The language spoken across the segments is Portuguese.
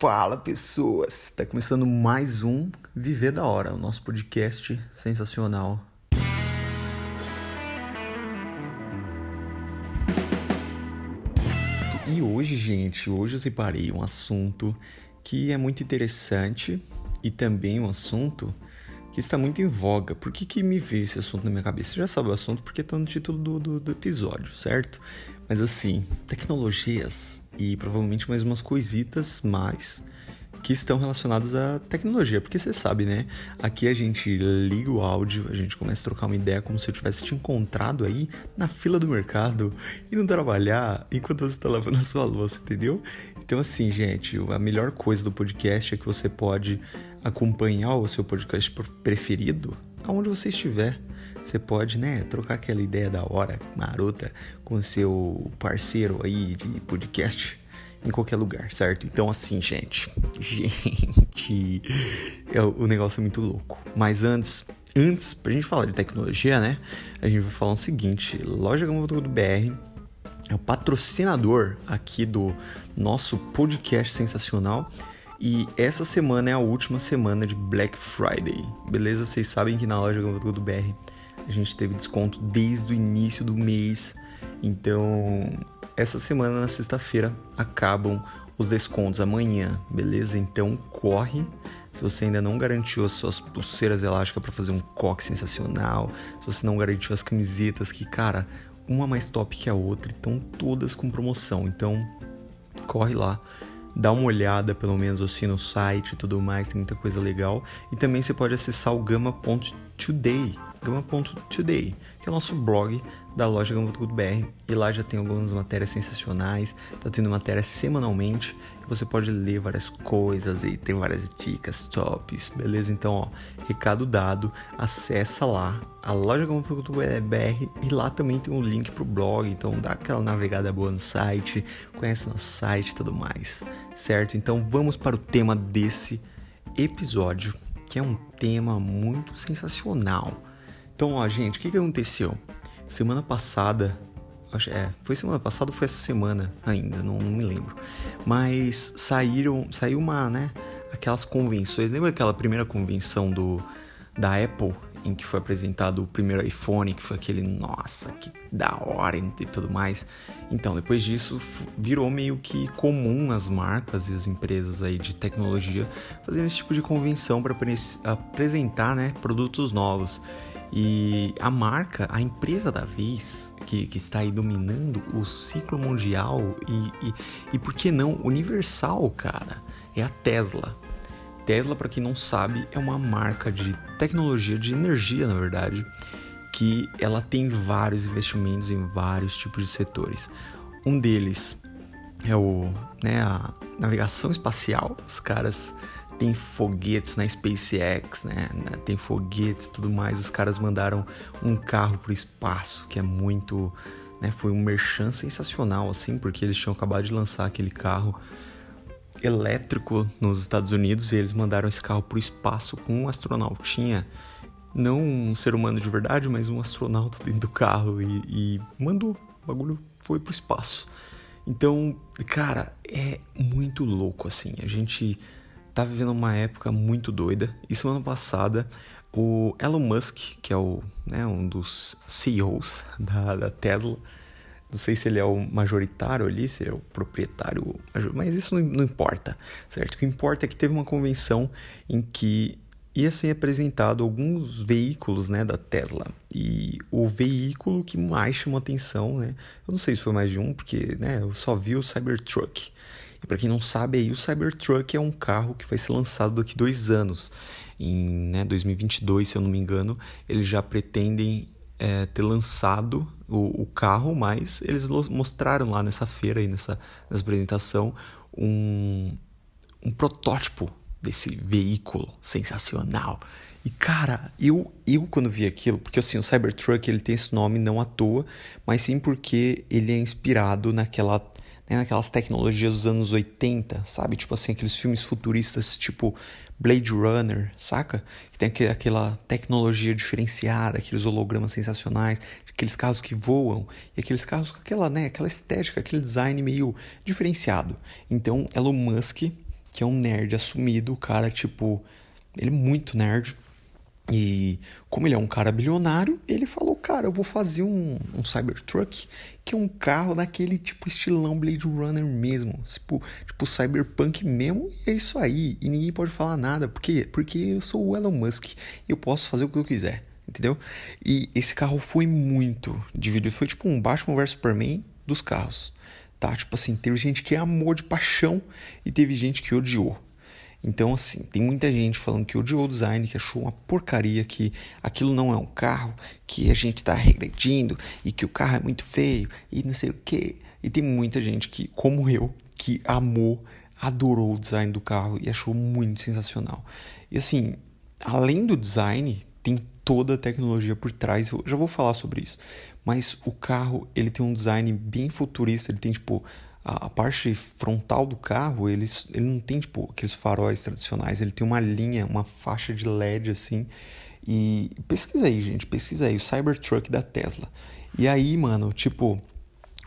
Fala pessoas, está começando mais um Viver da Hora, o nosso podcast sensacional. E hoje, gente, hoje eu separei um assunto que é muito interessante e também um assunto que está muito em voga. Por que, que me veio esse assunto na minha cabeça? Você já sabe o assunto porque está no título do, do, do episódio, certo? Mas assim, tecnologias e provavelmente mais umas coisitas mais que estão relacionadas à tecnologia, porque você sabe, né? Aqui a gente liga o áudio, a gente começa a trocar uma ideia como se eu tivesse te encontrado aí na fila do mercado e não trabalhar enquanto você está lavando a sua louça, entendeu? Então, assim, gente, a melhor coisa do podcast é que você pode acompanhar o seu podcast preferido aonde você estiver. Você pode, né, trocar aquela ideia da hora marota com seu parceiro aí de podcast em qualquer lugar, certo? Então, assim, gente, gente, é, o negócio é muito louco. Mas antes, antes, pra gente falar de tecnologia, né, a gente vai falar o seguinte: Loja Gama do BR é o patrocinador aqui do nosso podcast sensacional. E essa semana é a última semana de Black Friday, beleza? Vocês sabem que na loja do BR a gente teve desconto desde o início do mês. Então, essa semana, na sexta-feira, acabam os descontos amanhã, beleza? Então, corre. Se você ainda não garantiu as suas pulseiras elásticas para fazer um coque sensacional, se você não garantiu as camisetas, que, cara, uma mais top que a outra, estão todas com promoção. Então, corre lá dá uma olhada pelo menos assim no site e tudo mais, tem muita coisa legal. E também você pode acessar o gama.today, gama.today, que é o nosso blog da loja Gama.br. E lá já tem algumas matérias sensacionais, tá tendo matérias semanalmente, você pode ler várias coisas e tem várias dicas tops, beleza? Então, ó, recado dado, acessa lá a loja Gama.br e lá também tem um link pro blog, então dá aquela navegada boa no site, conhece nosso site e tudo mais, certo? Então vamos para o tema desse episódio, que é um tema muito sensacional então, ó, gente, o que, que aconteceu? Semana passada, é, foi semana passada ou foi essa semana ainda, não, não me lembro. Mas saíram, saiu uma, né, aquelas convenções. Lembra aquela primeira convenção do da Apple em que foi apresentado o primeiro iPhone, que foi aquele, nossa, que da hora e tudo mais. Então, depois disso, virou meio que comum as marcas e as empresas aí de tecnologia fazerem esse tipo de convenção para apresentar, né, produtos novos. E a marca, a empresa da vez, que, que está aí dominando o ciclo mundial e, e, e por que não universal, cara, é a Tesla. Tesla, para quem não sabe, é uma marca de tecnologia, de energia, na verdade, que ela tem vários investimentos em vários tipos de setores. Um deles é o, né, a navegação espacial. Os caras tem foguetes na SpaceX, né? Tem foguetes e tudo mais. Os caras mandaram um carro para o espaço, que é muito. Né? Foi um merchan sensacional, assim, porque eles tinham acabado de lançar aquele carro elétrico nos Estados Unidos e eles mandaram esse carro para o espaço com um astronautinha. Não um ser humano de verdade, mas um astronauta dentro do carro e, e mandou. O bagulho foi pro espaço. Então, cara, é muito louco assim. A gente tá vivendo uma época muito doida. E semana passada, o Elon Musk, que é o, né, um dos CEOs da, da Tesla, não sei se ele é o majoritário ali, se é o proprietário, mas isso não, não, importa, certo? O que importa é que teve uma convenção em que ia ser apresentado alguns veículos, né, da Tesla. E o veículo que mais chamou atenção, né, eu não sei se foi mais de um, porque, né, eu só vi o Cybertruck. E para quem não sabe aí, o Cybertruck é um carro que vai ser lançado daqui dois anos. Em né, 2022, se eu não me engano, eles já pretendem é, ter lançado o, o, carro, mas eles mostraram lá nessa feira, aí, nessa, nessa apresentação, um, um protótipo desse veículo sensacional. E cara, eu, eu quando vi aquilo, porque assim, o Cybertruck ele tem esse nome não à toa, mas sim porque ele é inspirado naquela né, naquelas tecnologias dos anos 80, sabe? Tipo assim, aqueles filmes futuristas tipo Blade Runner, saca? Que tem aquela tecnologia diferenciada, aqueles hologramas sensacionais, aqueles carros que voam e aqueles carros com aquela, né, aquela estética, aquele design meio diferenciado. Então, Elon Musk que é um nerd assumido, o cara, tipo, ele é muito nerd. E como ele é um cara bilionário, ele falou, cara, eu vou fazer um, um Cybertruck, que é um carro daquele tipo estilão Blade Runner mesmo, tipo, tipo Cyberpunk mesmo, e é isso aí. E ninguém pode falar nada, por quê? Porque eu sou o Elon Musk e eu posso fazer o que eu quiser, entendeu? E esse carro foi muito dividido, foi tipo um Batman vs Superman dos carros, tá? Tipo assim, teve gente que amou de paixão e teve gente que odiou. Então, assim, tem muita gente falando que odiou o design, que achou uma porcaria, que aquilo não é um carro, que a gente está regredindo e que o carro é muito feio e não sei o quê. E tem muita gente que, como eu, que amou, adorou o design do carro e achou muito sensacional. E assim, além do design, tem toda a tecnologia por trás. Eu já vou falar sobre isso. Mas o carro, ele tem um design bem futurista, ele tem tipo a, a, parte frontal do carro, ele, ele não tem tipo aqueles faróis tradicionais, ele tem uma linha, uma faixa de LED assim. E pesquisa aí, gente, pesquisa aí o Cybertruck da Tesla. E aí, mano, tipo,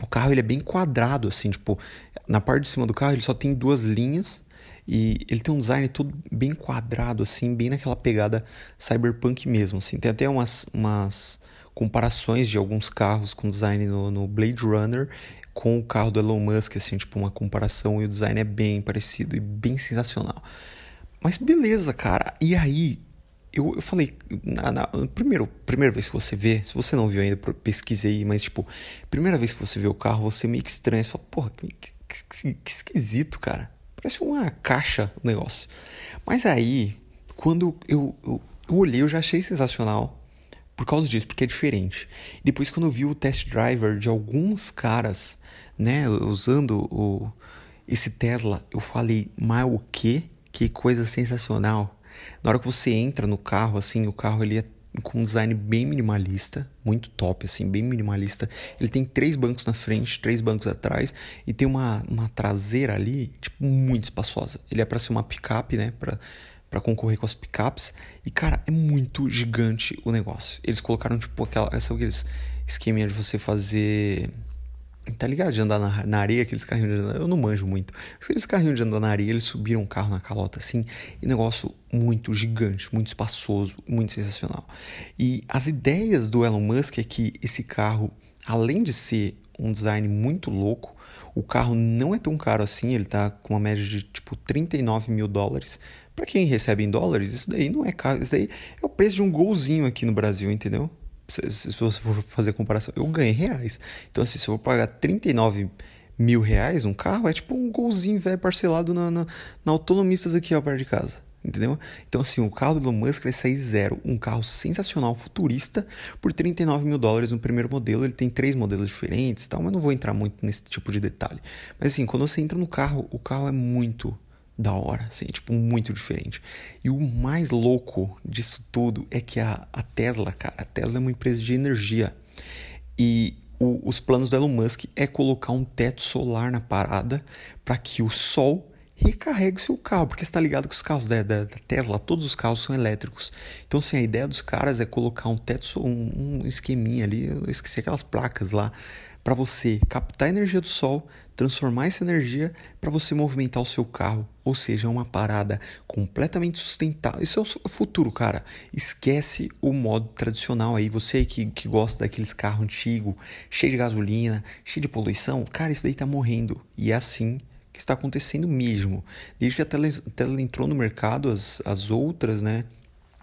o carro ele é bem quadrado assim, tipo, na parte de cima do carro ele só tem duas linhas e ele tem um design todo bem quadrado assim, bem naquela pegada cyberpunk mesmo, assim. Tem até umas, umas comparações de alguns carros com design no, no Blade Runner com o carro do Elon Musk, assim, tipo uma comparação e o design é bem parecido e bem sensacional. Mas beleza, cara. E aí, eu, eu falei, na, na, primeiro, primeira vez que você vê, se você não viu ainda, pesquisei, mas tipo, primeira vez que você vê o carro, você meio que estranha, você fala, porra, que, que, que, que esquisito, cara. Parece uma caixa o negócio. Mas aí, quando eu, eu, eu olhei, eu já achei sensacional por causa disso, porque é diferente. Depois, quando eu vi o test driver de alguns caras, né, usando o, esse Tesla, eu falei, mas o que? Que coisa sensacional. Na hora que você entra no carro, assim, o carro ele é com um design bem minimalista, muito top, assim, bem minimalista. Ele tem três bancos na frente, três bancos atrás e tem uma, uma traseira ali, tipo, muito espaçosa. Ele é para ser uma picape, né, para para concorrer com as picapes. E, cara, é muito gigante o negócio. Eles colocaram, tipo, aquela. Sabe aqueles esqueminha de você fazer. Tá ligado? De andar na, na areia, aqueles carrinhos de andar. Eu não manjo muito. Aqueles carrinhos de andar na areia, eles subiram um carro na calota assim. E negócio muito gigante, muito espaçoso, muito sensacional. E as ideias do Elon Musk é que esse carro, além de ser um design muito louco, o carro não é tão caro assim, ele tá com uma média de tipo 39 mil dólares. Para quem recebe em dólares, isso daí não é caro, isso daí é o preço de um golzinho aqui no Brasil, entendeu? Se, se você for fazer comparação, eu ganhei reais. Então, assim, se eu vou pagar 39 mil reais um carro, é tipo um golzinho velho parcelado na, na, na autonomistas aqui ao perto de casa entendeu? Então, assim, o carro do Elon Musk vai sair zero. Um carro sensacional, futurista, por 39 mil dólares no primeiro modelo. Ele tem três modelos diferentes e tal, mas não vou entrar muito nesse tipo de detalhe. Mas, assim, quando você entra no carro, o carro é muito da hora, assim, tipo, muito diferente. E o mais louco disso tudo é que a, a Tesla, cara, a Tesla é uma empresa de energia. E o, os planos do Elon Musk é colocar um teto solar na parada para que o sol recarregue seu carro, porque está ligado que os carros da, da, da, Tesla, todos os carros são elétricos. Então, assim, a ideia dos caras é colocar um teto, um, um esqueminha ali, eu esqueci aquelas placas lá, para você captar a energia do sol, transformar essa energia para você movimentar o seu carro. Ou seja, é uma parada completamente sustentável. Isso é o futuro, cara. Esquece o modo tradicional aí. Você que, que gosta daqueles carros antigos, cheio de gasolina, cheio de poluição, cara, isso daí tá morrendo. E é assim que está acontecendo mesmo. Desde que a Tesla, Tesla entrou no mercado, as, as outras, né?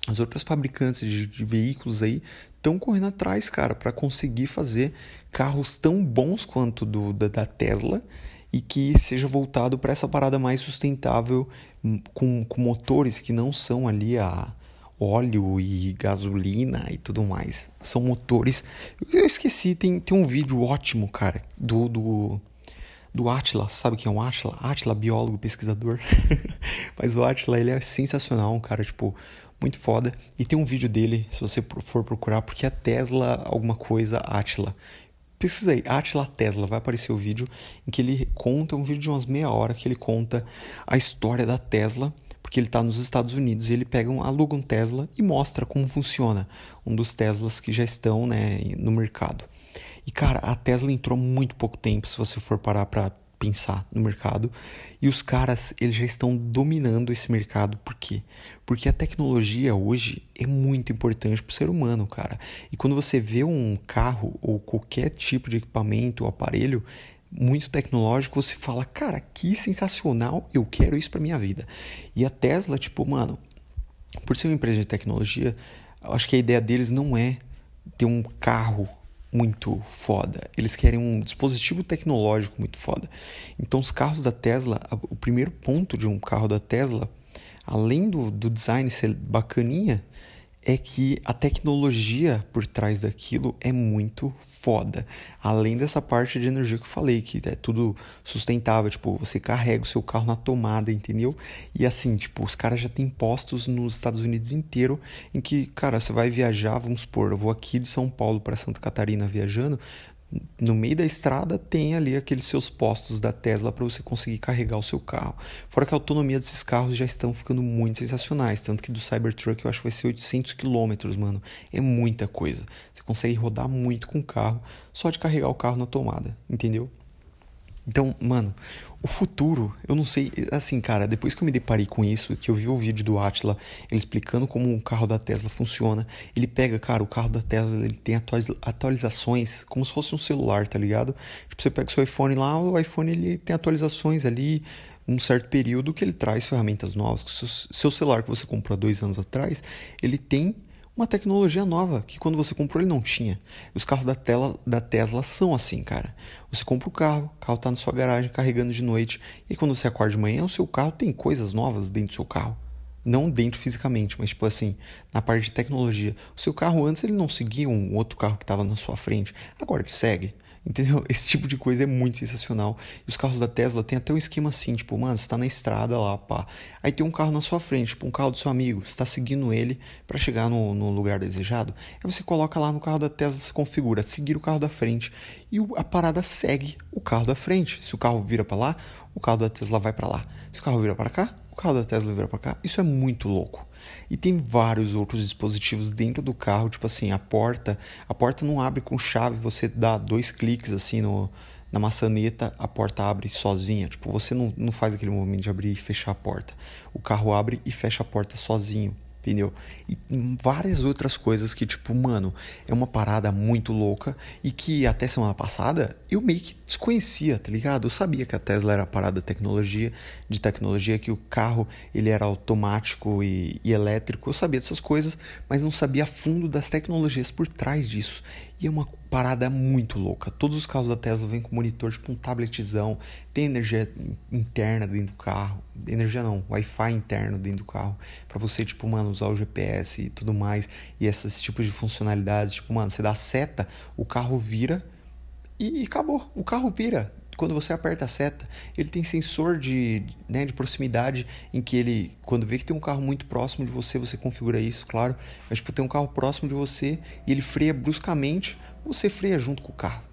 As outras fabricantes de, de veículos aí estão correndo atrás, cara, para conseguir fazer carros tão bons quanto do da, da Tesla e que seja voltado para essa parada mais sustentável hum, com, com motores que não são ali a óleo e gasolina e tudo mais. São motores. Eu esqueci, tem, tem um vídeo ótimo, cara, do, do do Atila, sabe quem é o Atila? Atila, biólogo, pesquisador. Mas o Atila, ele é sensacional, um cara, tipo, muito foda. E tem um vídeo dele, se você for procurar, porque é Tesla alguma coisa Atila. Pesquisa aí, Atila Tesla, vai aparecer o vídeo em que ele conta, um vídeo de umas meia hora, que ele conta a história da Tesla, porque ele está nos Estados Unidos e ele pega um, aluga um Tesla e mostra como funciona um dos Teslas que já estão né, no mercado. E cara, a Tesla entrou muito pouco tempo, se você for parar para pensar no mercado. E os caras, eles já estão dominando esse mercado. Por quê? Porque a tecnologia hoje é muito importante para o ser humano, cara. E quando você vê um carro ou qualquer tipo de equipamento ou aparelho muito tecnológico, você fala, cara, que sensacional, eu quero isso para minha vida. E a Tesla, tipo, mano, por ser uma empresa de tecnologia, acho que a ideia deles não é ter um carro muito foda. Eles querem um dispositivo tecnológico muito foda. Então, os carros da Tesla, o primeiro ponto de um carro da Tesla, além do, do design ser bacaninha, é que a tecnologia por trás daquilo é muito foda. Além dessa parte de energia que eu falei, que é tudo sustentável, tipo, você carrega o seu carro na tomada, entendeu? E assim, tipo, os caras já têm postos nos Estados Unidos inteiro em que, cara, você vai viajar, vamos supor, eu vou aqui de São Paulo para Santa Catarina viajando, no meio da estrada tem ali aqueles seus postos da Tesla para você conseguir carregar o seu carro. Fora que a autonomia desses carros já estão ficando muito sensacionais, tanto que do Cybertruck eu acho que vai ser 800 km, mano. É muita coisa. Você consegue rodar muito com o carro só de carregar o carro na tomada, entendeu? Então, mano, o futuro, eu não sei, assim, cara, depois que eu me deparei com isso, que eu vi o vídeo do Atila, ele explicando como o carro da Tesla funciona, ele pega, cara, o carro da Tesla, ele tem atualizações como se fosse um celular, tá ligado? Tipo, você pega o seu iPhone lá, o iPhone ele tem atualizações ali, um certo período que ele traz ferramentas novas, que seu celular que você comprou há dois anos atrás, ele tem uma tecnologia nova que quando você comprou ele não tinha. Os carros da, tela, da Tesla são assim, cara. Você compra o carro, o carro está na sua garagem carregando de noite, e quando você acorda de manhã, o seu carro tem coisas novas dentro do seu carro. Não dentro fisicamente, mas tipo assim, na parte de tecnologia. O seu carro antes ele não seguia um outro carro que estava na sua frente, agora ele segue. Entendeu? Esse tipo de coisa é muito sensacional. E os carros da Tesla tem até um esquema assim, tipo, mano, você tá na estrada lá, pá. Aí tem um carro na sua frente, tipo, um carro do seu amigo. Você tá seguindo ele para chegar no, no, lugar desejado. Aí você coloca lá no carro da Tesla, se configura, seguir o carro da frente. E a parada segue o carro da frente. Se o carro vira para lá, o carro da Tesla vai para lá. Se o carro vira para cá, o carro da Tesla vira para cá. Isso é muito louco. E tem vários outros dispositivos dentro do carro, tipo assim, a porta, a porta não abre com chave, você dá dois cliques assim no, na maçaneta, a porta abre sozinha. Tipo, você não, não faz aquele movimento de abrir e fechar a porta. O carro abre e fecha a porta sozinho entendeu? E várias outras coisas que, tipo, mano, é uma parada muito louca e que até semana passada eu meio que desconhecia, tá ligado? Eu sabia que a Tesla era parada de tecnologia, de tecnologia, que o carro ele era automático e, e elétrico, eu sabia dessas coisas, mas não sabia a fundo das tecnologias por trás disso. E é uma parada muito louca. Todos os carros da Tesla vêm com monitor, tipo um tabletzão, tem energia interna dentro do carro, energia não, Wi-Fi interno dentro do carro, para você, tipo, mano, usar o GPS e tudo mais, e esses tipos de funcionalidades, tipo, mano, você dá seta, o carro vira e acabou, o carro vira, quando você aperta a seta, ele tem sensor de, né, de proximidade em que ele, quando vê que tem um carro muito próximo de você, você configura isso, claro. Mas tipo, tem um carro próximo de você e ele freia bruscamente, você freia junto com o carro.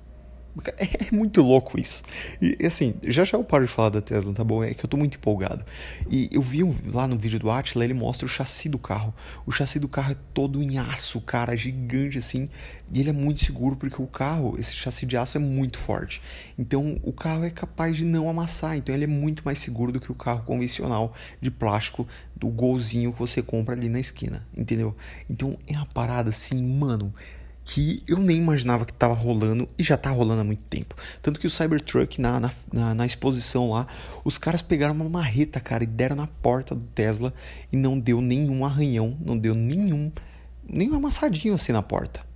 É muito louco isso. E assim, já já eu paro de falar da Tesla, tá bom? É que eu tô muito empolgado. E eu vi um, lá no vídeo do Atila, ele mostra o chassi do carro. O chassi do carro é todo em aço, cara, gigante assim. E ele é muito seguro porque o carro, esse chassi de aço é muito forte. Então o carro é capaz de não amassar. Então ele é muito mais seguro do que o carro convencional de plástico do golzinho que você compra ali na esquina, entendeu? Então é uma parada assim, mano que eu nem imaginava que estava rolando e já está rolando há muito tempo. Tanto que o Cybertruck, na, na, na, na, exposição lá, os caras pegaram uma marreta, cara, e deram na porta do Tesla e não deu nenhum arranhão, não deu nenhum, nenhum amassadinho assim na porta.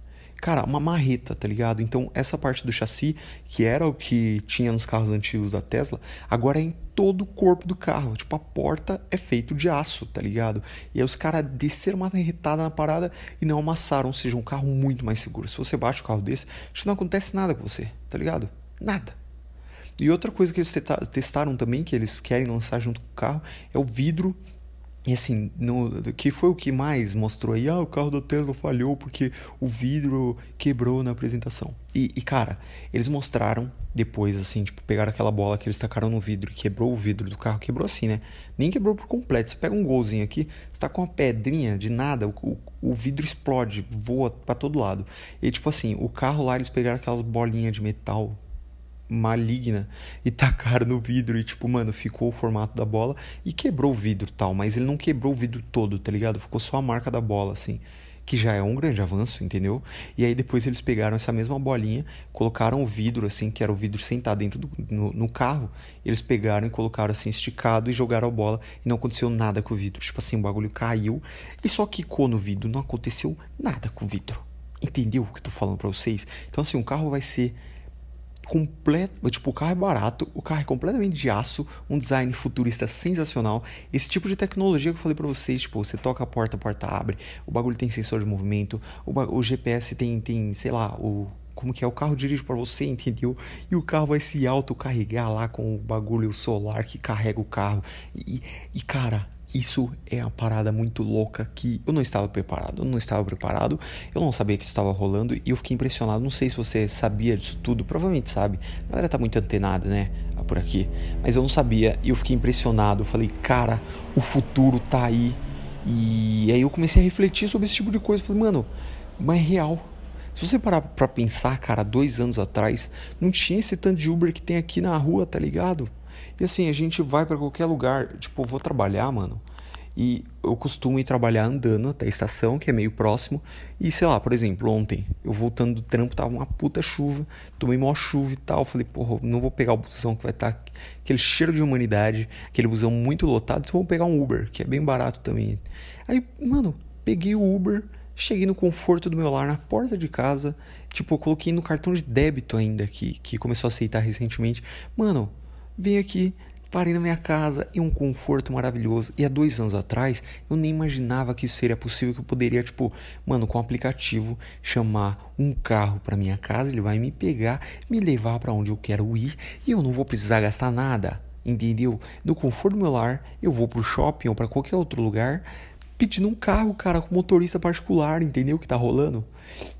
Cara, uma marreta, tá ligado? Então, essa parte do chassi, que era o que tinha nos carros antigos da Tesla, agora é em todo o corpo do carro. Tipo, a porta é feito de aço, tá ligado? E aí os caras desceram uma marretada na parada e não amassaram, ou seja, um carro muito mais seguro. Se você bate o carro desse, acho que não acontece nada com você, tá ligado? Nada. E outra coisa que eles testaram também, que eles querem lançar junto com o carro, é o vidro e assim, no, que foi o que mais mostrou aí? Ah, o carro da Tesla falhou porque o vidro quebrou na apresentação. E, e, cara, eles mostraram depois, assim, tipo, pegaram aquela bola que eles tacaram no vidro e quebrou o vidro do carro. Quebrou assim, né? Nem quebrou por completo. Você pega um golzinho aqui, você tá com uma pedrinha de nada, o, o, o vidro explode, voa para todo lado. E tipo assim, o carro lá eles pegaram aquelas bolinhas de metal maligna e tacaram no vidro e, tipo, mano, ficou o formato da bola e quebrou o vidro tal, mas ele não quebrou o vidro todo, tá ligado? Ficou só a marca da bola, assim que já é um grande avanço, entendeu? E aí depois eles pegaram essa mesma bolinha, colocaram o vidro, assim, que era o vidro sentado dentro do no, no, carro, eles pegaram e colocaram assim esticado e jogaram a bola e não aconteceu nada com o vidro. Tipo assim, o bagulho caiu e só quicou no vidro, não aconteceu nada com o vidro. Entendeu o que eu tô falando para vocês? Então assim, o carro vai ser completo, tipo, o carro é barato, o carro é completamente de aço, um design futurista sensacional. Esse tipo de tecnologia que eu falei para vocês, tipo, você toca a porta, a porta abre, o bagulho tem sensor de movimento, o, o GPS tem, tem, sei lá, o como que é o carro dirige para você, entendeu? E o carro vai se autocarregar lá com o bagulho solar que carrega o carro. E, e cara, isso é uma parada muito louca que eu não estava preparado. Eu não estava preparado, eu não sabia que isso estava rolando e eu fiquei impressionado. Não sei se você sabia disso tudo, provavelmente sabe. A galera tá muito antenada, né? Por aqui. Mas eu não sabia e eu fiquei impressionado. Eu falei, cara, o futuro tá aí. E aí eu comecei a refletir sobre esse tipo de coisa. Eu falei, mano, mas é real. Se você parar pra pensar, cara, dois anos atrás, não tinha esse tanto de Uber que tem aqui na rua, tá ligado? E assim, a gente vai para qualquer lugar, tipo, vou trabalhar, mano. E eu costumo ir trabalhar andando até a estação, que é meio próximo. E sei lá, por exemplo, ontem, eu voltando do trampo, tava uma puta chuva, tomei mó chuva e tal. Falei, porra, não vou pegar o busão que vai estar tá aquele cheiro de humanidade, aquele busão muito lotado, então vou pegar um Uber, que é bem barato também. Aí, mano, peguei o Uber, cheguei no conforto do meu lar, na porta de casa. Tipo, eu coloquei no cartão de débito ainda, que, que começou a aceitar recentemente. Mano, Vim aqui, parei na minha casa e um conforto maravilhoso. E há dois anos atrás, eu nem imaginava que isso seria possível, que eu poderia, tipo, mano, com um aplicativo, chamar um carro para minha casa, ele vai me pegar, me levar para onde eu quero ir e eu não vou precisar gastar nada. Entendeu? No conforto do meu lar, eu vou pro shopping ou para qualquer outro lugar pedindo um carro, cara, com motorista particular, entendeu o que tá rolando?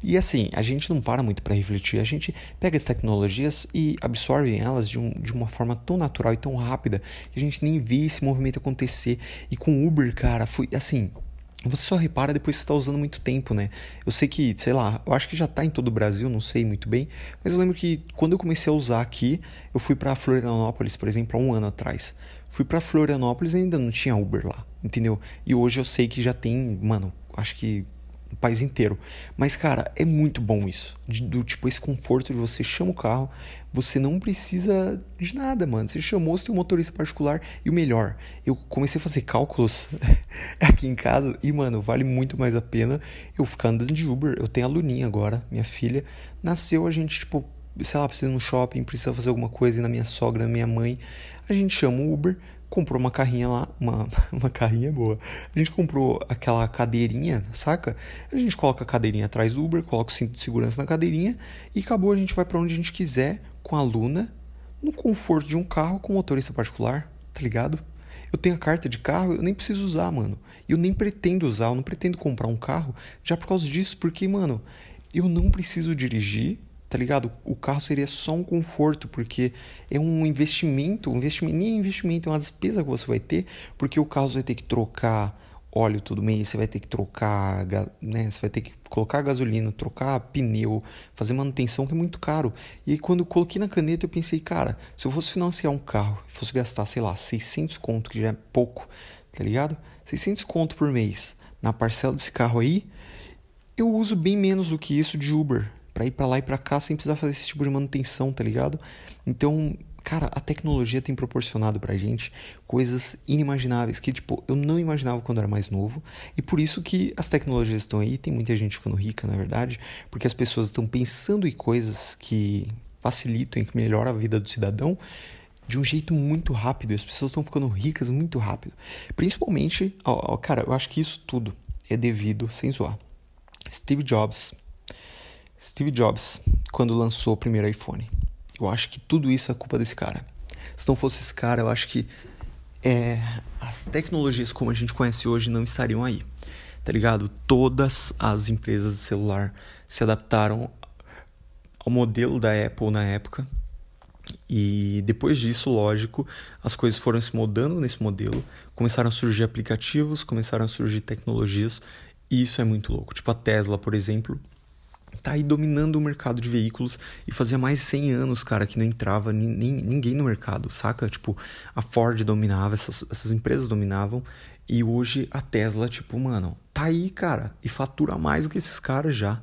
E assim, a gente não para muito para refletir, a gente pega as tecnologias e absorve elas de, um, de uma forma tão natural e tão rápida que a gente nem vê esse movimento acontecer. E com Uber, cara, foi assim, você só repara depois que você está usando muito tempo, né? Eu sei que, sei lá, eu acho que já está em todo o Brasil, não sei muito bem, mas eu lembro que quando eu comecei a usar aqui, eu fui para Florianópolis, por exemplo, há um ano atrás. Fui para Florianópolis e ainda não tinha Uber lá, entendeu? E hoje eu sei que já tem, mano, acho que o país inteiro. Mas, cara, é muito bom isso. De, do tipo, esse conforto de você chama o carro, você não precisa de nada, mano. Você chamou, você tem um motorista particular. E o melhor, eu comecei a fazer cálculos aqui em casa e, mano, vale muito mais a pena eu ficar andando de Uber. Eu tenho a Luninha agora, minha filha. Nasceu, a gente, tipo, sei lá, precisa ir no shopping, precisa fazer alguma coisa e na minha sogra, na minha mãe, a gente chama o Uber, comprou uma carrinha lá, uma, uma carrinha boa. A gente comprou aquela cadeirinha, saca? A gente coloca a cadeirinha atrás do Uber, coloca o cinto de segurança na cadeirinha e acabou, a gente vai para onde a gente quiser com a Luna, no conforto de um carro com motorista particular, tá ligado? Eu tenho a carta de carro, eu nem preciso usar, mano. Eu nem pretendo usar, eu não pretendo comprar um carro já por causa disso, porque, mano, eu não preciso dirigir tá ligado? O carro seria só um conforto, porque é um investimento, um investimento, nem é investimento, é uma despesa que você vai ter, porque o carro vai ter que trocar óleo todo mês, você vai ter que trocar, né? Você vai ter que colocar gasolina, trocar pneu, fazer manutenção que é muito caro. E aí, quando eu coloquei na caneta, eu pensei, cara, se eu fosse financiar um carro, fosse gastar, sei lá, 600 conto, que já é pouco, tá ligado? 600 conto por mês na parcela desse carro aí, eu uso bem menos do que isso de Uber, para ir para lá e para cá sem precisar fazer esse tipo de manutenção, tá ligado? Então, cara, a tecnologia tem proporcionado pra gente coisas inimagináveis que, tipo, eu não imaginava quando era mais novo. E por isso que as tecnologias estão aí, tem muita gente ficando rica, na verdade, porque as pessoas estão pensando em coisas que facilitam que melhoram a vida do cidadão de um jeito muito rápido. As pessoas estão ficando ricas muito rápido. Principalmente, ó, ó, cara, eu acho que isso tudo é devido, sem zoar. Steve Jobs Steve Jobs, quando lançou o primeiro iPhone. Eu acho que tudo isso é culpa desse cara. Se não fosse esse cara, eu acho que é, as tecnologias como a gente conhece hoje não estariam aí. Tá ligado? Todas as empresas de celular se adaptaram ao modelo da Apple na época. E depois disso, lógico, as coisas foram se mudando nesse modelo, começaram a surgir aplicativos, começaram a surgir tecnologias, e isso é muito louco. Tipo a Tesla, por exemplo, tá aí dominando o mercado de veículos e fazia mais de 100 anos, cara, que não entrava ni, ni, ninguém no mercado, saca? Tipo, a Ford dominava, essas, essas empresas dominavam e hoje a Tesla, tipo, mano, tá aí, cara, e fatura mais do que esses caras já.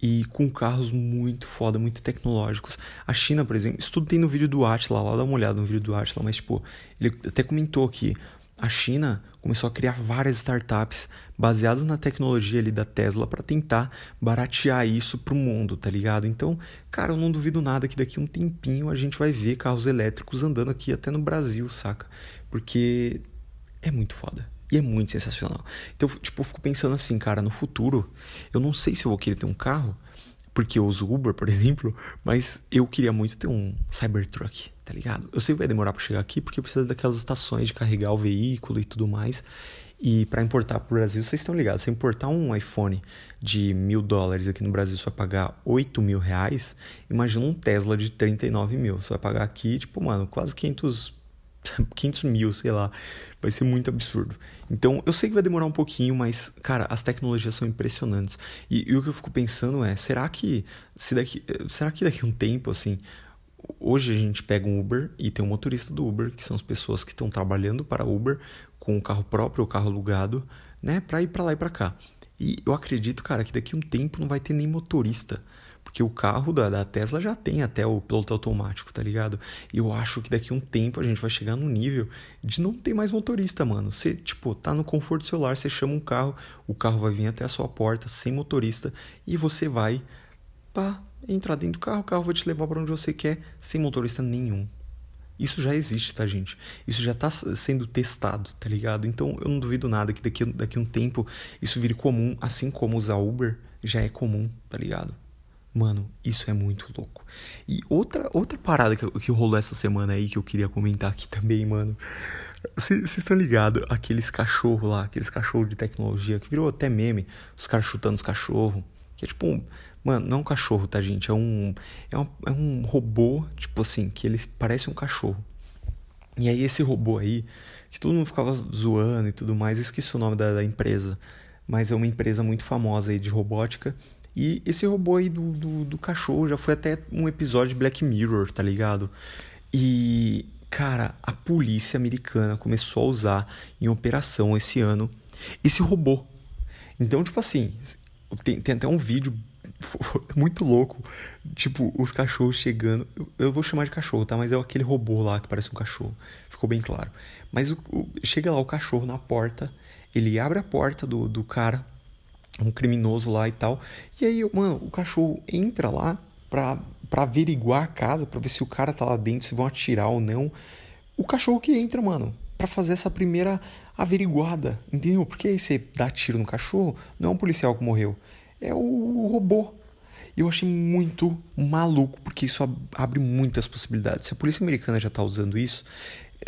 E com carros muito foda, muito tecnológicos. A China, por exemplo, isso tudo tem no vídeo do Atila, lá dá uma olhada no vídeo do Atila, mas, tipo, ele até comentou que a China começou a criar várias startups baseadas na tecnologia ali da Tesla para tentar baratear isso para o mundo, tá ligado? Então, cara, eu não duvido nada que daqui a um tempinho a gente vai ver carros elétricos andando aqui até no Brasil, saca? Porque é muito foda. E é muito sensacional. Então, tipo, eu fico pensando assim, cara, no futuro, eu não sei se eu vou querer ter um carro, porque eu uso Uber, por exemplo, mas eu queria muito ter um Cybertruck, tá ligado? Eu sei que vai demorar para chegar aqui porque precisa daquelas estações de carregar o veículo e tudo mais. E para importar para o Brasil, vocês estão ligados, se importar um iPhone de mil dólares aqui no Brasil, você vai pagar 8 mil reais. Imagina um Tesla de 39 mil. Você vai pagar aqui, tipo, mano, quase 500 500 mil, sei lá. Vai ser muito absurdo. Então, eu sei que vai demorar um pouquinho, mas, cara, as tecnologias são impressionantes. E, e o que eu fico pensando é, será que, se daqui, será que daqui a um tempo, assim, hoje a gente pega um Uber e tem um motorista do Uber, que são as pessoas que estão trabalhando para Uber com o carro próprio ou carro alugado, né, para ir para lá e para cá. E eu acredito, cara, que daqui a um tempo não vai ter nem motorista. Porque o carro da, da Tesla já tem até o piloto automático, tá ligado? E eu acho que daqui a um tempo a gente vai chegar no nível de não ter mais motorista, mano. Você, tipo, tá no conforto celular, você chama um carro, o carro vai vir até a sua porta sem motorista e você vai, pá, entrar dentro do carro, o carro vai te levar para onde você quer sem motorista nenhum. Isso já existe, tá, gente? Isso já tá sendo testado, tá ligado? Então eu não duvido nada que daqui, daqui a um tempo isso vire comum, assim como usar Uber já é comum, tá ligado? Mano, isso é muito louco. E outra, outra parada que, que rolou essa semana aí que eu queria comentar aqui também, mano. Vocês estão ligados? Aqueles cachorros lá, aqueles cachorros de tecnologia que virou até meme, os caras chutando os cachorros. Que é tipo um. Mano, não é um cachorro, tá, gente? É um, é um. É um robô, tipo assim, que ele parece um cachorro. E aí esse robô aí, que todo mundo ficava zoando e tudo mais, eu esqueci o nome da, da empresa. Mas é uma empresa muito famosa aí de robótica e esse robô aí do, do, do, cachorro já foi até um episódio de Black Mirror, tá ligado? E, cara, a polícia americana começou a usar em operação esse ano esse robô. Então, tipo assim, tem, tem até um vídeo muito louco. Tipo, os cachorros chegando. Eu, eu, vou chamar de cachorro, tá? Mas é aquele robô lá que parece um cachorro. Ficou bem claro. Mas o, o, chega lá o cachorro na porta. Ele abre a porta do, do cara um criminoso lá e tal. E aí, mano, o cachorro entra lá pra, pra averiguar a casa, pra ver se o cara tá lá dentro, se vão atirar ou não. O cachorro que entra, mano, para fazer essa primeira averiguada, entendeu? Porque aí você dá tiro no cachorro, não é um policial que morreu, é o robô. Eu achei muito maluco, porque isso abre muitas possibilidades. Se a polícia americana já está usando isso,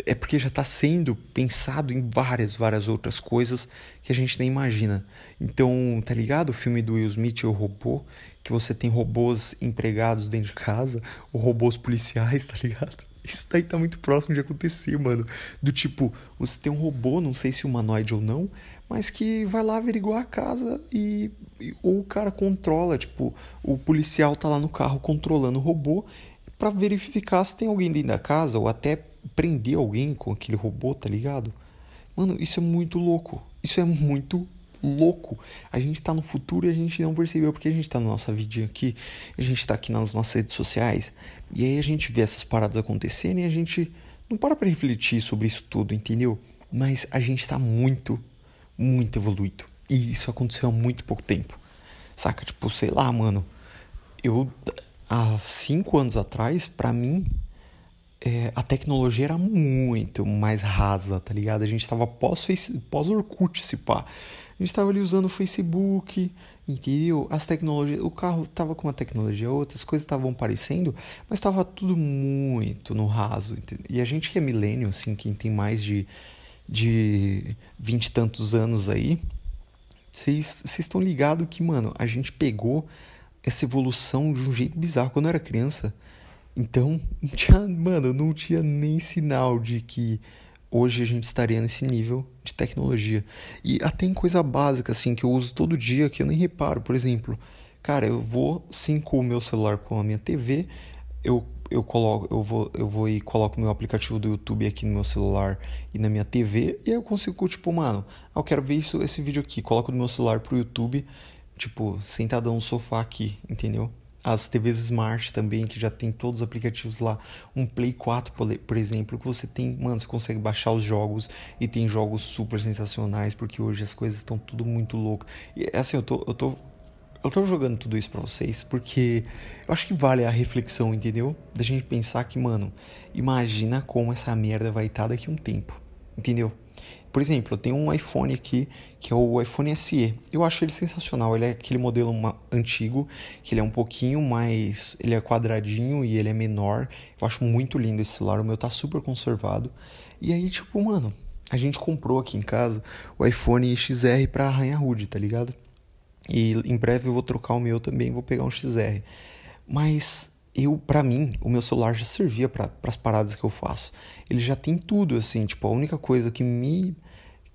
é porque já está sendo pensado em várias, várias outras coisas que a gente nem imagina. Então, tá ligado? O filme do Will Smith, O Robô, que você tem robôs empregados dentro de casa, ou robôs policiais, tá ligado? Isso daí tá muito próximo de acontecer, mano. Do tipo, você tem um robô, não sei se humanoide ou não, mas que vai lá averiguar a casa e, e ou o cara controla, tipo, o policial tá lá no carro controlando o robô para verificar se tem alguém dentro da casa ou até prender alguém com aquele robô, tá ligado? Mano, isso é muito louco. Isso é muito louco. A gente tá no futuro e a gente não percebeu porque a gente tá na nossa vidinha aqui, a gente tá aqui nas nossas redes sociais, e aí a gente vê essas paradas acontecendo e a gente não para pra refletir sobre isso tudo, entendeu? Mas a gente tá muito, muito evoluído. E isso aconteceu há muito pouco tempo. Saca? Tipo, sei lá, mano. Eu, há cinco anos atrás, para mim, é, a tecnologia era muito mais rasa, tá ligado? A gente tava pós-Orkut, pós se pá. A gente tava ali usando o Facebook, entendeu? As tecnologias, o carro tava com uma tecnologia outra, as coisas estavam aparecendo, mas tava tudo muito no raso, entendeu? E a gente que é milênio, assim, quem tem mais de de vinte e tantos anos aí, vocês estão ligados que, mano, a gente pegou essa evolução de um jeito bizarro. Quando eu era criança, então, tinha, mano, não tinha nem sinal de que hoje a gente estaria nesse nível de tecnologia. E até em coisa básica, assim, que eu uso todo dia, que eu nem reparo. Por exemplo, cara, eu vou synco o meu celular com a minha TV, eu eu coloco, eu vou, eu vou e coloco meu aplicativo do YouTube aqui no meu celular e na minha TV e aí eu consigo tipo, mano, eu quero ver isso, esse vídeo aqui, coloco no meu celular pro YouTube, tipo, sentadão no sofá aqui, entendeu? As TVs Smart também, que já tem todos os aplicativos lá. Um Play 4, por exemplo, que você tem, mano, você consegue baixar os jogos e tem jogos super sensacionais, porque hoje as coisas estão tudo muito louco. E assim, eu tô, eu tô eu tô jogando tudo isso para vocês porque eu acho que vale a reflexão, entendeu? Da gente pensar que, mano, imagina como essa merda vai estar tá daqui a um tempo, entendeu? Por exemplo, eu tenho um iPhone aqui, que é o iPhone SE. Eu acho ele sensacional. Ele é aquele modelo antigo, que ele é um pouquinho mais. Ele é quadradinho e ele é menor. Eu acho muito lindo esse celular. O meu tá super conservado. E aí, tipo, mano, a gente comprou aqui em casa o iPhone XR pra arranha rude, tá ligado? E em breve eu vou trocar o meu também, vou pegar um XR. Mas eu, para mim, o meu celular já servia para as paradas que eu faço. Ele já tem tudo, assim, tipo, a única coisa que me.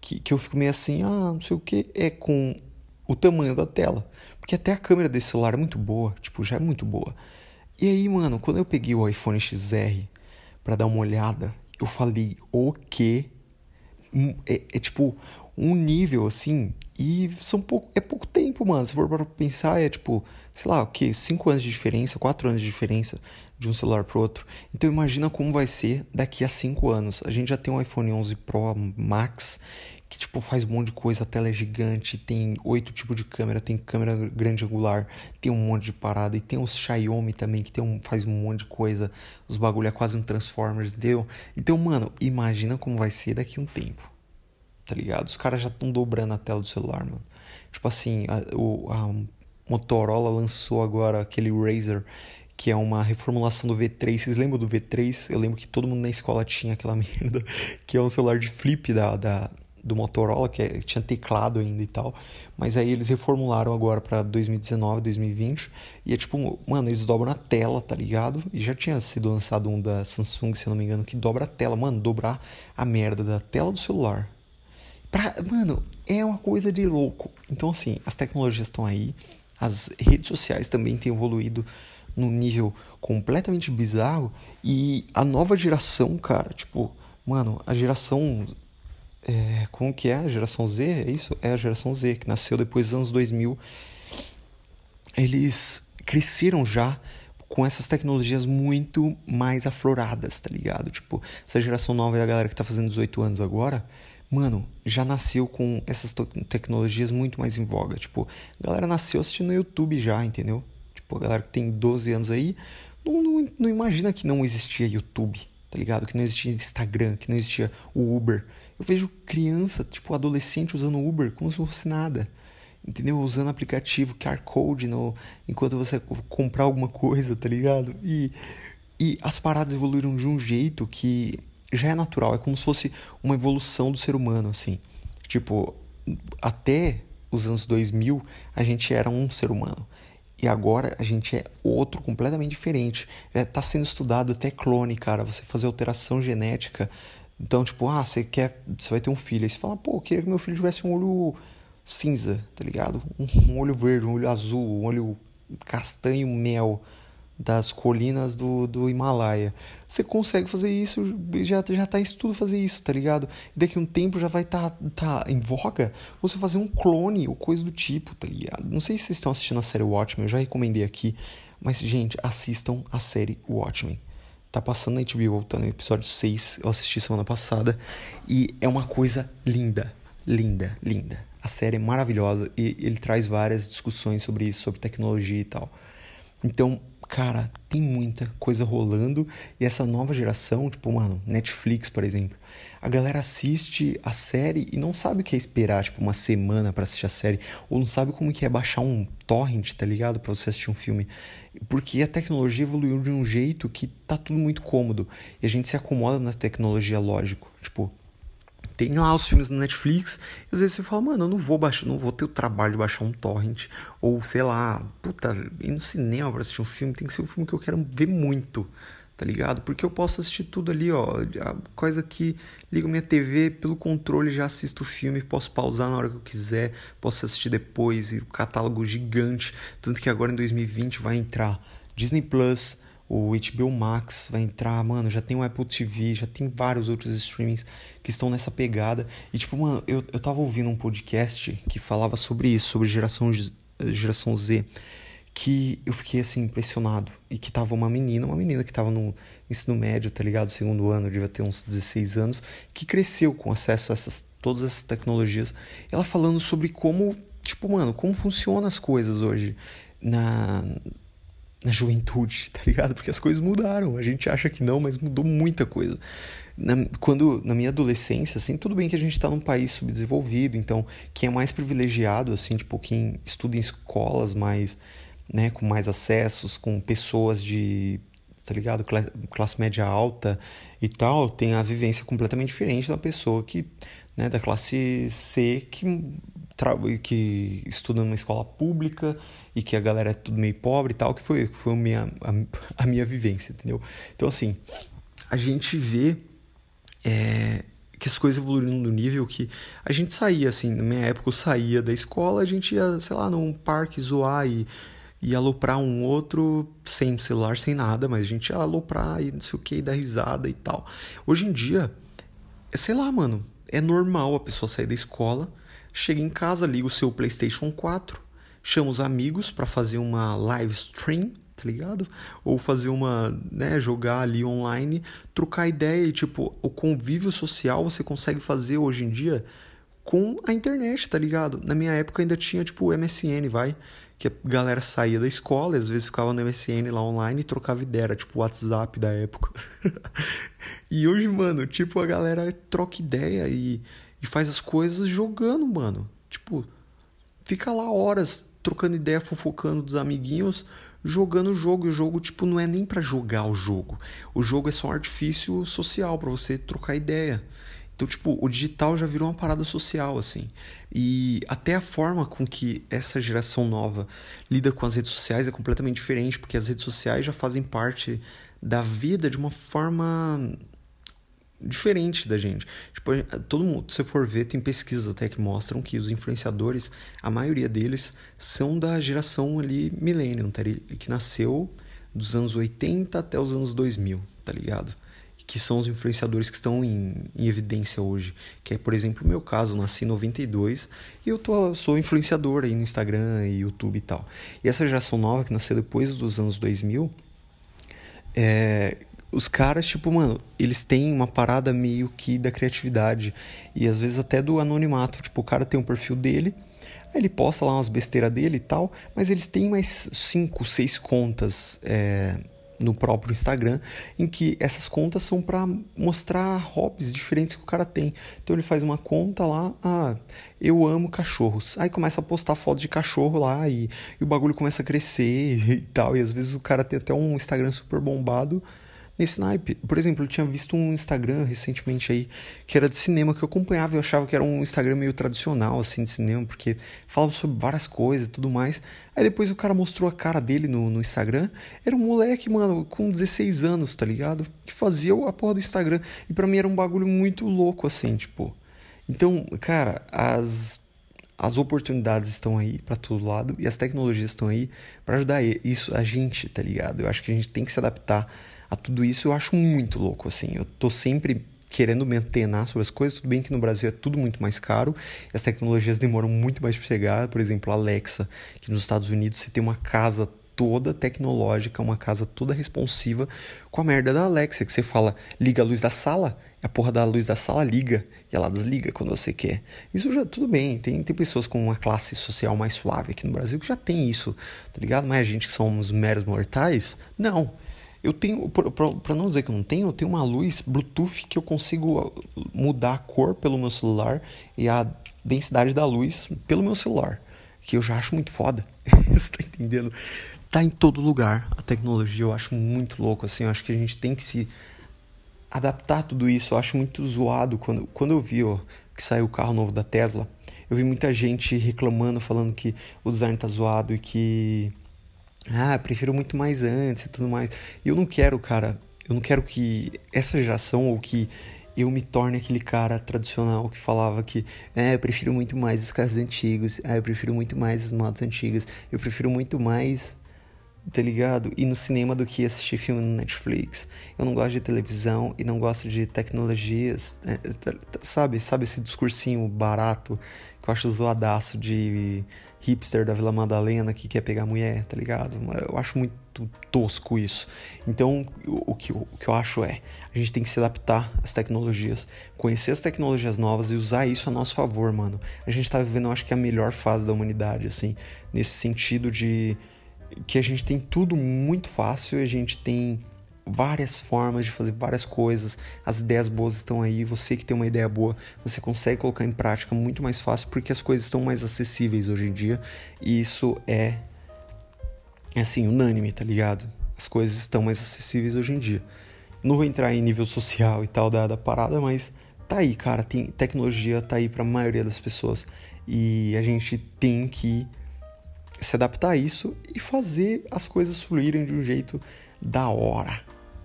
que, que eu fico meio assim, ah, não sei o que, é com o tamanho da tela. Porque até a câmera desse celular é muito boa, tipo, já é muito boa. E aí, mano, quando eu peguei o iPhone XR para dar uma olhada, eu falei, o que? Hum, é, é tipo um nível assim e são pouco, é pouco tempo, mano. Se for para pensar, é tipo, sei lá, o que? 5 anos de diferença, 4 anos de diferença de um celular pro outro. Então imagina como vai ser daqui a 5 anos. A gente já tem um iPhone 11 Pro Max que tipo faz um monte de coisa, a tela é gigante, tem oito tipos de câmera, tem câmera grande angular, tem um monte de parada e tem os Xiaomi também que tem um, faz um monte de coisa. Os bagulho é quase um Transformers, entendeu? Então, mano, imagina como vai ser daqui a um tempo tá ligado? Os caras já estão dobrando a tela do celular, mano. Tipo assim, a, o, a Motorola lançou agora aquele Razer, que é uma reformulação do V3. Vocês lembram do V3? Eu lembro que todo mundo na escola tinha aquela merda, que é um celular de flip da, da do Motorola, que é, tinha teclado ainda e tal. Mas aí eles reformularam agora para 2019, 2020. E é tipo, mano, eles dobram a tela, tá ligado? E já tinha sido lançado um da Samsung, se eu não me engano, que dobra a tela. Mano, dobrar a merda da tela do celular Pra, mano, é uma coisa de louco. Então, assim, as tecnologias estão aí, as redes sociais também têm evoluído num nível completamente bizarro. E a nova geração, cara, tipo, mano, a geração. É, como que é? A geração Z? É isso? É a geração Z, que nasceu depois dos anos 2000. Eles cresceram já com essas tecnologias muito mais afloradas, tá ligado? Tipo, essa geração nova é a galera que tá fazendo 18 anos agora mano, já nasceu com essas tecnologias muito mais em voga. Tipo, a galera nasceu assistindo YouTube já, entendeu? Tipo, a galera que tem 12 anos aí não, não, não imagina que não existia YouTube, tá ligado? Que não existia Instagram, que não existia o Uber. Eu vejo criança, tipo, adolescente usando Uber como se fosse nada. Entendeu? Usando aplicativo, QR Code no, enquanto você comprar alguma coisa, tá ligado? E, e as paradas evoluíram de um jeito que já é natural, é como se fosse uma evolução do ser humano, assim. Tipo, até os anos 2000, a gente era um ser humano. E agora a gente é outro, completamente diferente. Está sendo estudado até clone, cara. Você fazer alteração genética. Então, tipo, ah, você quer. Você vai ter um filho. Aí você fala, pô, eu queria que meu filho tivesse um olho cinza, tá ligado? Um, um olho verde, um olho azul, um olho castanho mel das colinas do, do Himalaia. Você consegue fazer isso, já, já tá em estudo fazer isso, tá ligado? E daqui a um tempo já vai estar tá, tá em voga você fazer um clone ou coisa do tipo, tá ligado? Não sei se vocês estão assistindo a série Watchmen, eu já recomendei aqui, mas, gente, assistam a série Watchmen. Tá passando na HBO, tá no episódio 6, eu assisti semana passada, e é uma coisa linda, linda, linda. A série é maravilhosa e ele traz várias discussões sobre isso, sobre tecnologia e tal. Então, cara, tem muita coisa rolando e essa nova geração, tipo, mano, Netflix, por exemplo, a galera assiste a série e não sabe o que é esperar, tipo, uma semana para assistir a série, ou não sabe como que é baixar um torrent, tá ligado? Para você assistir um filme. Porque a tecnologia evoluiu de um jeito que tá tudo muito cômodo e a gente se acomoda na tecnologia, lógico. Tipo, tem lá os filmes na Netflix, e às vezes você fala, mano, eu não vou baixar, não vou ter o trabalho de baixar um torrent, ou sei lá, puta, ir no cinema para assistir um filme tem que ser um filme que eu quero ver muito, tá ligado? Porque eu posso assistir tudo ali, ó. A coisa que ligo minha TV pelo controle, já assisto o filme, posso pausar na hora que eu quiser, posso assistir depois, e o catálogo gigante. Tanto que agora em 2020 vai entrar Disney Plus, o HBO Max vai entrar, mano, já tem o Apple TV, já tem vários outros streamings que estão nessa pegada. E tipo, mano, eu, eu tava ouvindo um podcast que falava sobre isso, sobre geração, geração Z que eu fiquei assim impressionado e que tava uma menina, uma menina que tava no ensino médio, tá ligado? Segundo ano, devia ter uns 16 anos, que cresceu com acesso a essas todas essas tecnologias. Ela falando sobre como, tipo, mano, como funcionam as coisas hoje na na juventude, tá ligado? Porque as coisas mudaram. A gente acha que não, mas mudou muita coisa. Na, quando na minha adolescência, assim, tudo bem que a gente está num país subdesenvolvido, então quem é mais privilegiado, assim, tipo, quem estuda em escolas mais né, com mais acessos, com pessoas de, tá ligado, classe média alta e tal, tem a vivência completamente diferente da pessoa que, né, da classe C que que estuda numa escola pública e que a galera é tudo meio pobre e tal, que foi, foi a, minha, a, a minha vivência, entendeu? Então, assim, a gente vê é, que as coisas evoluíram no nível que a gente saía, assim, na minha época eu saía da escola, a gente ia, sei lá, num parque zoar e e aloprar um outro sem celular, sem nada, mas a gente ia aloprar e não sei o que, dar risada e tal. Hoje em dia, é, sei lá, mano, é normal a pessoa sair da escola, chega em casa, liga o seu PlayStation 4, chama os amigos para fazer uma live stream, tá ligado? Ou fazer uma, né, jogar ali online, trocar ideia e tipo, o convívio social você consegue fazer hoje em dia com a internet, tá ligado? Na minha época ainda tinha tipo MSN, vai, que a galera saía da escola, às vezes ficava no MSN lá online e trocava ideia, era tipo o WhatsApp da época. e hoje, mano, tipo, a galera troca ideia e, e faz as coisas jogando, mano. Tipo, fica lá horas trocando ideia, fofocando dos amiguinhos, jogando o jogo. E o jogo, tipo, não é nem para jogar o jogo. O jogo é só um artifício social para você trocar ideia. Então, tipo, o digital já virou uma parada social, assim. E até a forma com que essa geração nova lida com as redes sociais é completamente diferente, porque as redes sociais já fazem parte da vida de uma forma diferente da gente. Tipo, todo mundo, se você for ver, tem pesquisas até que mostram que os influenciadores, a maioria deles são da geração ali millennium, tá? que nasceu dos anos 80 até os anos 2000, tá ligado? que são os influenciadores que estão em, em, evidência hoje. Que é, por exemplo, o meu caso, eu nasci em 92 e eu tô, sou influenciador aí no Instagram e YouTube e tal. E essa geração nova que nasceu depois dos anos 2000, é, os caras, tipo, mano, eles têm uma parada meio que da criatividade e às vezes até do anonimato. Tipo, o cara tem um perfil dele, ele posta lá umas besteiras dele e tal, mas eles têm mais cinco, seis contas. É, no próprio Instagram, em que essas contas são para mostrar hobbies diferentes que o cara tem. Então ele faz uma conta lá, ah, eu amo cachorros. Aí começa a postar fotos de cachorro lá e, e o bagulho começa a crescer e tal. E às vezes o cara tem até um Instagram super bombado nesse naipe. Por exemplo, eu tinha visto um Instagram recentemente aí que era de cinema que eu acompanhava e eu achava que era um Instagram meio tradicional assim de cinema, porque falava sobre várias coisas e tudo mais. Aí depois o cara mostrou a cara dele no, no Instagram. Era um moleque, mano, com 16 anos, tá ligado? Que fazia a porra do Instagram. E para mim era um bagulho muito louco assim, tipo. Então, cara, as as oportunidades estão aí para todo lado e as tecnologias estão aí para ajudar isso a gente, tá ligado? Eu acho que a gente tem que se adaptar a tudo isso eu acho muito louco, assim. Eu tô sempre querendo me antenar sobre as coisas. Tudo bem que no Brasil é tudo muito mais caro, as tecnologias demoram muito mais para chegar. Por exemplo, a Alexa, que nos Estados Unidos você tem uma casa toda tecnológica, uma casa toda responsiva com a merda da Alexa, que você fala, liga a luz da sala, a porra da luz da sala liga e ela desliga quando você quer. Isso já tudo bem, tem, tem pessoas com uma classe social mais suave aqui no Brasil que já tem isso, tá ligado? Mas a gente que somos meros mortais, não. Eu tenho, para não dizer que eu não tenho, eu tenho uma luz Bluetooth que eu consigo uh, mudar a cor pelo meu celular e a densidade da luz pelo meu celular, que eu já acho muito foda. Você tá entendendo? Tá em todo lugar a tecnologia, eu acho muito louco assim, eu acho que a gente tem que se adaptar a tudo isso. Eu acho muito zoado quando quando eu vi ó, que saiu o carro novo da Tesla, eu vi muita gente reclamando, falando que o design tá zoado e que ah, prefiro muito mais antes e tudo mais. Eu não quero, cara. Eu não quero que essa geração ou que eu me torne aquele cara tradicional que falava que é, eu prefiro muito mais os carros antigos, ah, eu prefiro muito mais as motos antigas, eu prefiro muito mais, tá ligado? Ir no cinema do que assistir filme no Netflix. Eu não gosto de televisão e não gosto de tecnologias, é, tá, sabe? Sabe esse discursinho barato que eu acho zoadaço de hipster da Vila Madalena que quer pegar mulher, tá ligado? Eu acho muito tosco isso. Então, o que, o que eu acho é, a gente tem que se adaptar às tecnologias, conhecer as tecnologias novas e usar isso a nosso favor, mano. A gente tá vivendo, eu acho que a melhor fase da humanidade, assim, nesse sentido de que a gente tem tudo muito fácil e a gente tem várias formas de fazer várias coisas. As ideias boas estão aí. Você que tem uma ideia boa, você consegue colocar em prática muito mais fácil porque as coisas estão mais acessíveis hoje em dia. E isso é, é assim, unânime, tá ligado? As coisas estão mais acessíveis hoje em dia. Não vou entrar em nível social e tal da, da parada, mas tá aí, cara. Tem, tecnologia tá aí para a maioria das pessoas. E a gente tem que se adaptar a isso e fazer as coisas fluírem de um jeito da hora.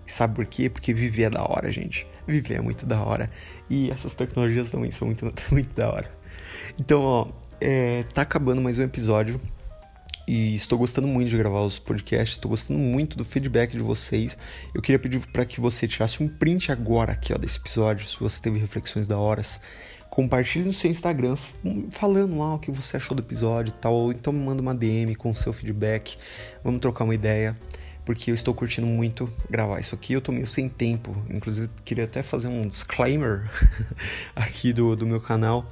Sabe por quê? Porque viver é da hora, gente. Viver é muito da hora. E essas tecnologias também são muito, muito da hora. Então, ó, é, tá acabando mais um episódio. E estou gostando muito de gravar os podcasts, estou gostando muito do feedback de vocês. Eu queria pedir para que você tirasse um print agora aqui ó, desse episódio, se você teve reflexões da horas. Compartilhe no seu Instagram falando lá o que você achou do episódio e tal. Ou então me manda uma DM com o seu feedback. Vamos trocar uma ideia porque eu estou curtindo muito gravar isso aqui. Eu tô meio sem tempo, inclusive queria até fazer um disclaimer aqui do, do meu canal.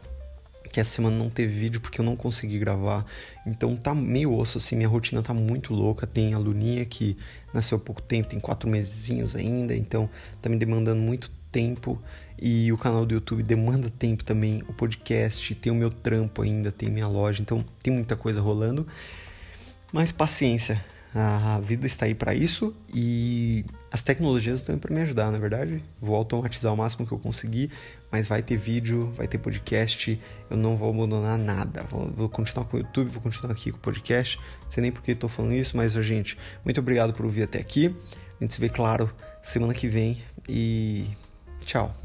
Que essa semana não teve vídeo porque eu não consegui gravar. Então tá meio osso, assim, minha rotina tá muito louca. Tem a Luninha que nasceu há pouco tempo, tem quatro mesinhos ainda, então tá me demandando muito tempo. E o canal do YouTube demanda tempo também. O podcast, tem o meu trampo ainda, tem minha loja, então tem muita coisa rolando. Mas paciência, a vida está aí para isso e as tecnologias estão para me ajudar, na é verdade. Vou automatizar o máximo que eu conseguir, mas vai ter vídeo, vai ter podcast. Eu não vou abandonar nada. Vou, vou continuar com o YouTube, vou continuar aqui com o podcast. Não sei nem por que estou falando isso, mas, gente, muito obrigado por ouvir até aqui. A gente se vê, claro, semana que vem e tchau.